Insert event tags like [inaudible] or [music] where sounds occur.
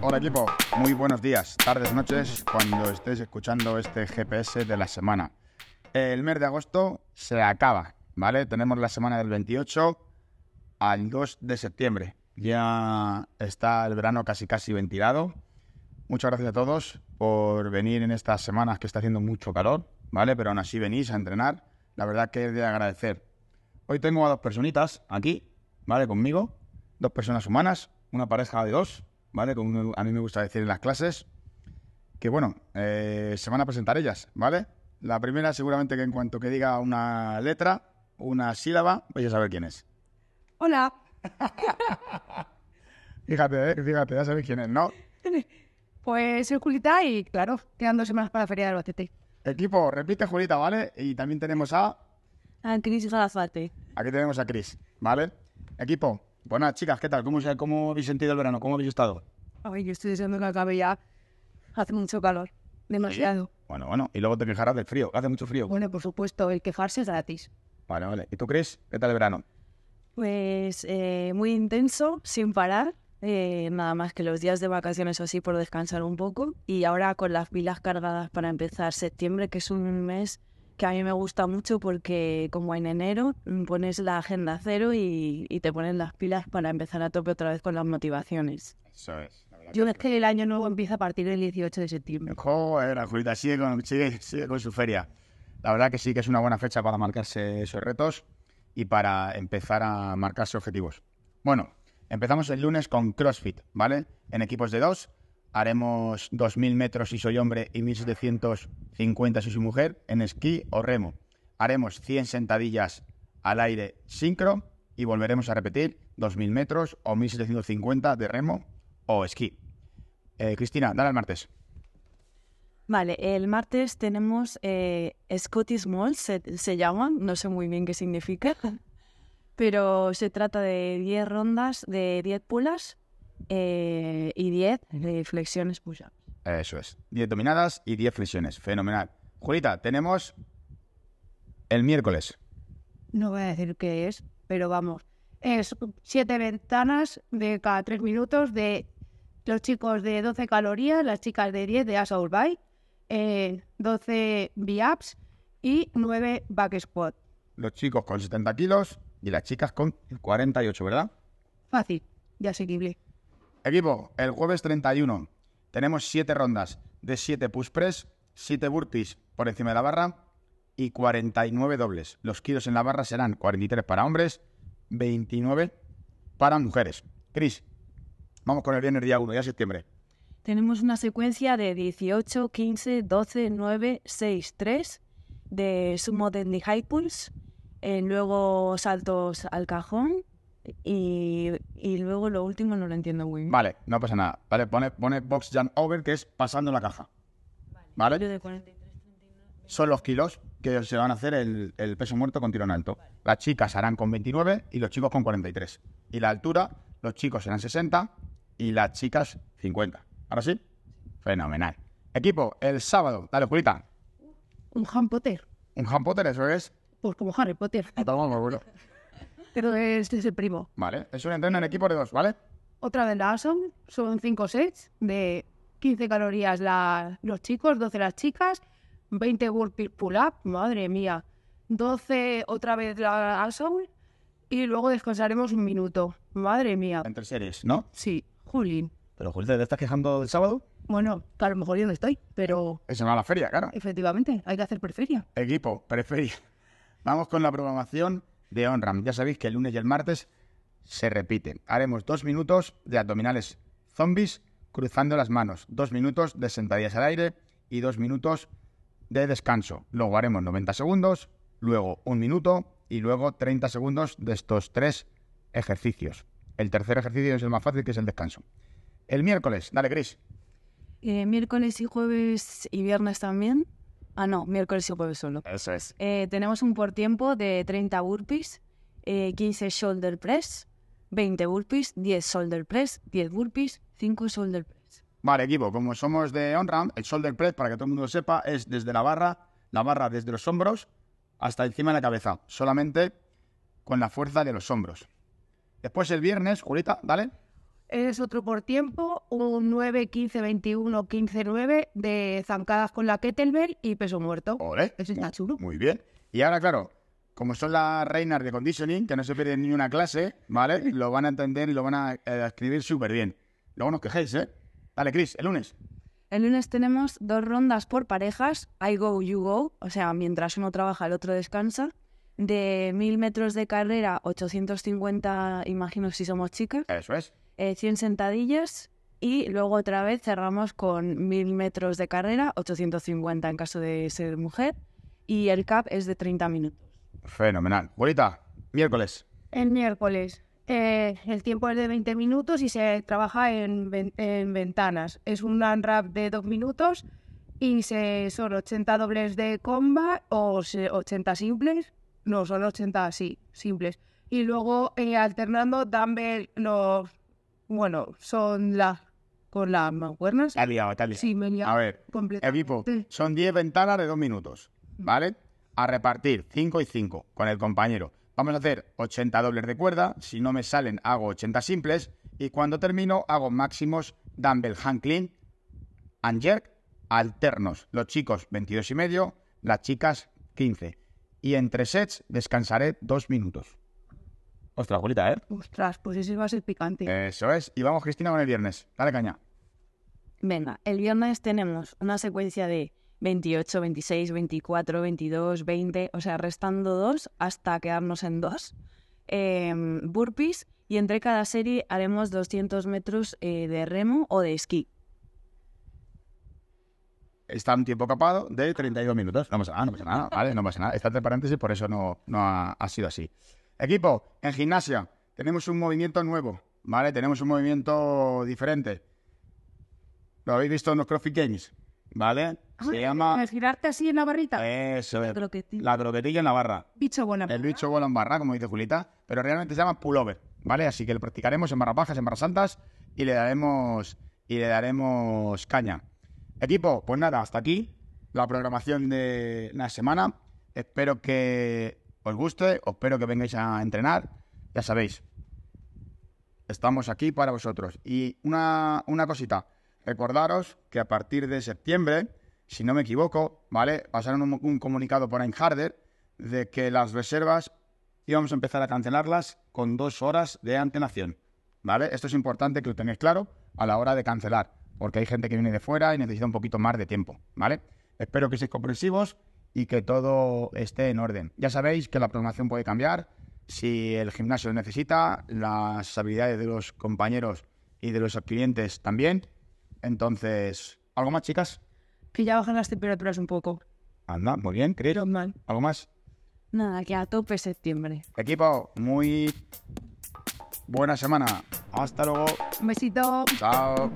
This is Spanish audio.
Hola equipo, muy buenos días, tardes, noches, cuando estéis escuchando este GPS de la semana. El mes de agosto se acaba, ¿vale? Tenemos la semana del 28 al 2 de septiembre. Ya está el verano casi casi ventilado. Muchas gracias a todos por venir en estas semanas que está haciendo mucho calor, ¿vale? Pero aún así venís a entrenar. La verdad que es de agradecer. Hoy tengo a dos personitas aquí, ¿vale? Conmigo. Dos personas humanas, una pareja de dos, ¿vale? Como a mí me gusta decir en las clases. Que bueno, eh, se van a presentar ellas, ¿vale? La primera seguramente que en cuanto que diga una letra, una sílaba, vais a saber quién es. Hola. [laughs] Fíjate, eh, fíjate, ya sabéis quién es, ¿no? [laughs] Pues soy Julita y claro, quedan dos semanas para la feria del Albacete. Equipo, repite Julita, ¿vale? Y también tenemos a... A Cris Galafate. Aquí tenemos a Chris, ¿vale? Equipo, buenas chicas, ¿qué tal? ¿Cómo, ¿Cómo habéis sentido el verano? ¿Cómo habéis estado? Ay, yo estoy deseando que acabe ya. Hace mucho calor. Demasiado. Bueno, bueno, y luego te quejarás del frío, hace mucho frío. Bueno, por supuesto, el quejarse es gratis. Vale, vale. ¿Y tú, Chris? ¿Qué tal el verano? Pues eh, muy intenso, sin parar. eh, nada más que los días de vacaciones o así por descansar un poco. Y ahora con las pilas cargadas para empezar septiembre, que es un mes que a mí me gusta mucho porque como en enero mm, pones la agenda cero y, y te pones las pilas para empezar a tope otra vez con las motivaciones. Eso es. Yo es que el año nuevo empieza a partir del 18 de septiembre. Joder, Julita sigue con, sigue, sigue con su feria. La verdad que sí que es una buena fecha para marcarse esos retos y para empezar a marcarse objetivos. Bueno, empezamos el lunes con CrossFit, ¿vale? En equipos de dos. Haremos 2.000 metros si soy hombre y 1.750 si soy mujer en esquí o remo. Haremos 100 sentadillas al aire sincro y volveremos a repetir 2.000 metros o 1.750 de remo o esquí. Eh, Cristina, dale al martes. Vale, el martes tenemos eh, Scottish Mall, se, se llama, no sé muy bien qué significa, [laughs] pero se trata de 10 rondas de 10 pulas eh, y 10 de flexiones push-ups. Eso es. 10 dominadas y 10 flexiones. Fenomenal. Julita, tenemos el miércoles. No voy a decir qué es, pero vamos. Es siete ventanas de cada tres minutos de los chicos de 12 calorías, las chicas de 10 de Assault Bike, eh, 12 V-Ups y 9 Back Squat. Los chicos con 70 kilos y las chicas con 48, ¿verdad? Fácil y asequible. Equipo, el jueves 31 tenemos 7 rondas de 7 push press, 7 burpees por encima de la barra y 49 dobles. Los kilos en la barra serán 43 para hombres, 29 para mujeres. Cris, vamos con el viernes día 1, ya septiembre. Tenemos una secuencia de 18, 15, 12, 9, 6, 3 de sumo deadlift high pulse, eh, luego saltos al cajón y, y luego lo último no lo entiendo muy bien. Vale, no pasa nada. Vale, pone, pone box jump over, que es pasando la caja. ¿Vale? Yo de 43. Son los kilos que se van a hacer el, el peso muerto con tirón alto. Las chicas harán con 29 y los chicos con 43. Y la altura, los chicos serán 60 y las chicas 50. ¿Ahora sí? Fenomenal. Equipo, el sábado. Dale, Julita. Un Harry Potter. Un Harry Potter, eso es. Pues como Harry Potter. A tomar. [laughs] Pero este es el primo. Vale, es un entreno en equipo de dos, ¿vale? Otra vez la Awesome. Son 5 sets de 15 calorías la- los chicos, 12 las chicas, 20 burpees pull-up, madre mía. 12 otra vez la Awesome y luego descansaremos un minuto. Madre mía. Entre series, ¿no? Sí, Julín. Pero Julita, ¿te estás quejando del sábado? Bueno, a lo mejor yo no estoy, pero Eso va a la feria, claro. efectivamente hay que hacer preferia. Equipo, preferí. Vamos con la programación de OnRAM. Ya sabéis que el lunes y el martes se repite. Haremos dos minutos de abdominales zombies cruzando las manos, dos minutos de sentadillas al aire y dos minutos de descanso. Luego haremos 90 segundos, luego un minuto y luego 30 segundos de estos tres ejercicios. El tercer ejercicio es el más fácil, que es el descanso. El miércoles, dale, Chris. Eh, miércoles y jueves y viernes también. Ah, no, miércoles y jueves solo. Eso es. Eh, tenemos un por tiempo de 30 burpees, eh, 15 shoulder press, 20 burpees, 10 shoulder press, 10 burpees, 5 shoulder press. Vale, equipo, como somos de OnRAM, el shoulder press, para que todo el mundo lo sepa, es desde la barra, la barra desde los hombros hasta encima de la cabeza, solamente con la fuerza de los hombros. Después el viernes, Julita, dale. Es otro por tiempo, un 9, 15, 21, 15, 9 de zancadas con la kettlebell y peso muerto. Ole. Eso está chulo. Muy bien. Y ahora, claro, como son las reinas de conditioning, que no se pierden ni una clase, ¿vale? Lo van a entender y lo van a eh, escribir súper bien. Luego nos quejéis, ¿eh? Dale, Chris, el lunes. El lunes tenemos dos rondas por parejas, I go, you go, o sea, mientras uno trabaja, el otro descansa. De 1000 metros de carrera, 850, imagino si somos chicas, Eso es. Eh, 100 sentadillas y luego otra vez cerramos con 1000 metros de carrera, 850 en caso de ser mujer y el cap es de 30 minutos. Fenomenal. Bolita, miércoles. El miércoles. eh, el tiempo es de 20 minutos y se trabaja en, ven- en ventanas. Es un unwrap de 2 minutos y se, son 80 dobles de comba o se- 80 simples. No, son 80 sí, simples. Y luego eh, alternando dumbbell los... Bueno, son las... con las mancuernas. Te has liado, te has liado. Sí, me he liado A ver, completamente. equipo, son 10 ventanas de 2 minutos, ¿vale? A repartir 5 y 5 con el compañero. Vamos a hacer 80 dobles de cuerda. Si no me salen, hago 80 simples. Y cuando termino, hago máximos dumbbell hand clean and jerk alternos. Los chicos 22 y medio, las chicas 15. Y entre sets descansaré 2 minutos. Ostras, bolita, ¿eh? Ostras, pues ese va a ser picante. Eso es. Y vamos, Cristina, con el viernes. Dale caña. Venga, el viernes tenemos una secuencia de 28, 26, 24, 22, 20, o sea, restando dos hasta quedarnos en dos. em, burpees y entre cada serie haremos 200 metros eh, de remo o de esquí. está un tiempo capado de 32 minutos. No pasa nada, no pasa nada, ¿vale? No pasa nada. Está entre paréntesis, por eso no, no ha, ha sido así. Equipo, en gimnasia tenemos un movimiento nuevo, ¿vale? Tenemos un movimiento diferente. Lo habéis visto en los CrossFit Games, ¿vale? Se llama... ¿Es girarte así en la barrita? Eso es. Croquetilla. La croquetilla en la barra. Bicho buena. El bicho bola en barra, como dice Julita, pero realmente se llama pullover, ¿vale? Así que lo practicaremos en barras bajas, en barras santas y le daremos y le daremos caña. Equipo, pues nada, hasta aquí la programación de la semana. Espero que os guste, os espero que vengáis a entrenar. Ya sabéis, estamos aquí para vosotros. Y una, una cosita, recordaros que a partir de septiembre, si no me equivoco, ¿vale? Pasaron un, un comunicado por Einharder de que las reservas íbamos a empezar a cancelarlas con dos horas de antelación, ¿vale? Esto es importante que lo tengáis claro a la hora de cancelar, porque hay gente que viene de fuera y necesita un poquito más de tiempo, ¿vale? Espero que seáis comprensivos y que todo esté en orden. Ya sabéis que la programación puede cambiar si el gimnasio lo necesita, las habilidades de los compañeros y de los clientes también. Entonces, ¿algo más, chicas? Que ya bajan las temperaturas un poco. Anda, muy bien, mal. ¿Algo más? Nada, que a tope septiembre. Equipo, muy buena semana. Hasta luego. Un besito. Chao.